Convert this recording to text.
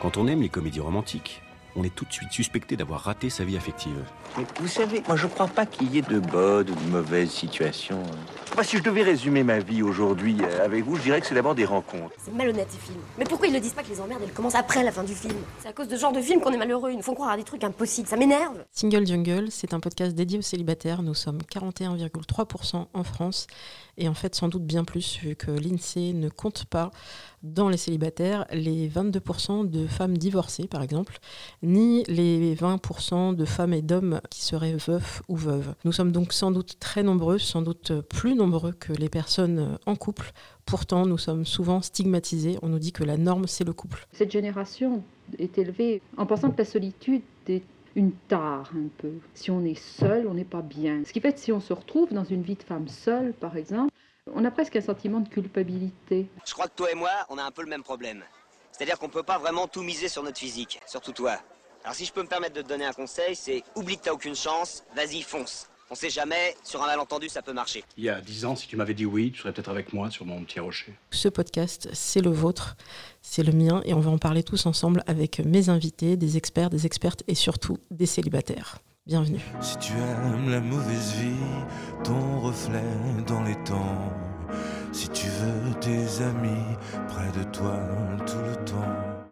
Quand on aime les comédies romantiques, on est tout de suite suspecté d'avoir raté sa vie affective. Mais vous savez, moi je crois pas qu'il y ait de bonnes ou de mauvaises situations. Si je devais résumer ma vie aujourd'hui euh, avec vous, je dirais que c'est d'abord des rencontres. C'est malhonnête ces films. Mais pourquoi ils ne disent pas que les emmerdes elles commencent après la fin du film? C'est à cause de ce genre de film qu'on est malheureux. Ils nous font croire à des trucs impossibles. Ça m'énerve. Single Jungle, c'est un podcast dédié aux célibataires. Nous sommes 41,3% en France et en fait sans doute bien plus vu que l'INSEE ne compte pas dans les célibataires les 22% de femmes divorcées par exemple, ni les 20% de femmes et d'hommes qui seraient veufs ou veuves. Nous sommes donc sans doute très nombreux, sans doute plus nombreux que les personnes en couple. Pourtant, nous sommes souvent stigmatisés. On nous dit que la norme, c'est le couple. Cette génération est élevée en pensant que la solitude est une tare un peu. Si on est seul, on n'est pas bien. Ce qui fait que si on se retrouve dans une vie de femme seule, par exemple, on a presque un sentiment de culpabilité. Je crois que toi et moi, on a un peu le même problème. C'est-à-dire qu'on peut pas vraiment tout miser sur notre physique, surtout toi. Alors si je peux me permettre de te donner un conseil, c'est oublie que t'as aucune chance, vas-y, fonce. On sait jamais, sur un malentendu, ça peut marcher. Il y a dix ans, si tu m'avais dit oui, tu serais peut-être avec moi sur mon petit rocher. Ce podcast, c'est le vôtre, c'est le mien, et on va en parler tous ensemble avec mes invités, des experts, des expertes et surtout des célibataires. Bienvenue. Si tu aimes la mauvaise vie, ton reflet dans les temps. Si tu veux tes amis près de toi tout le temps.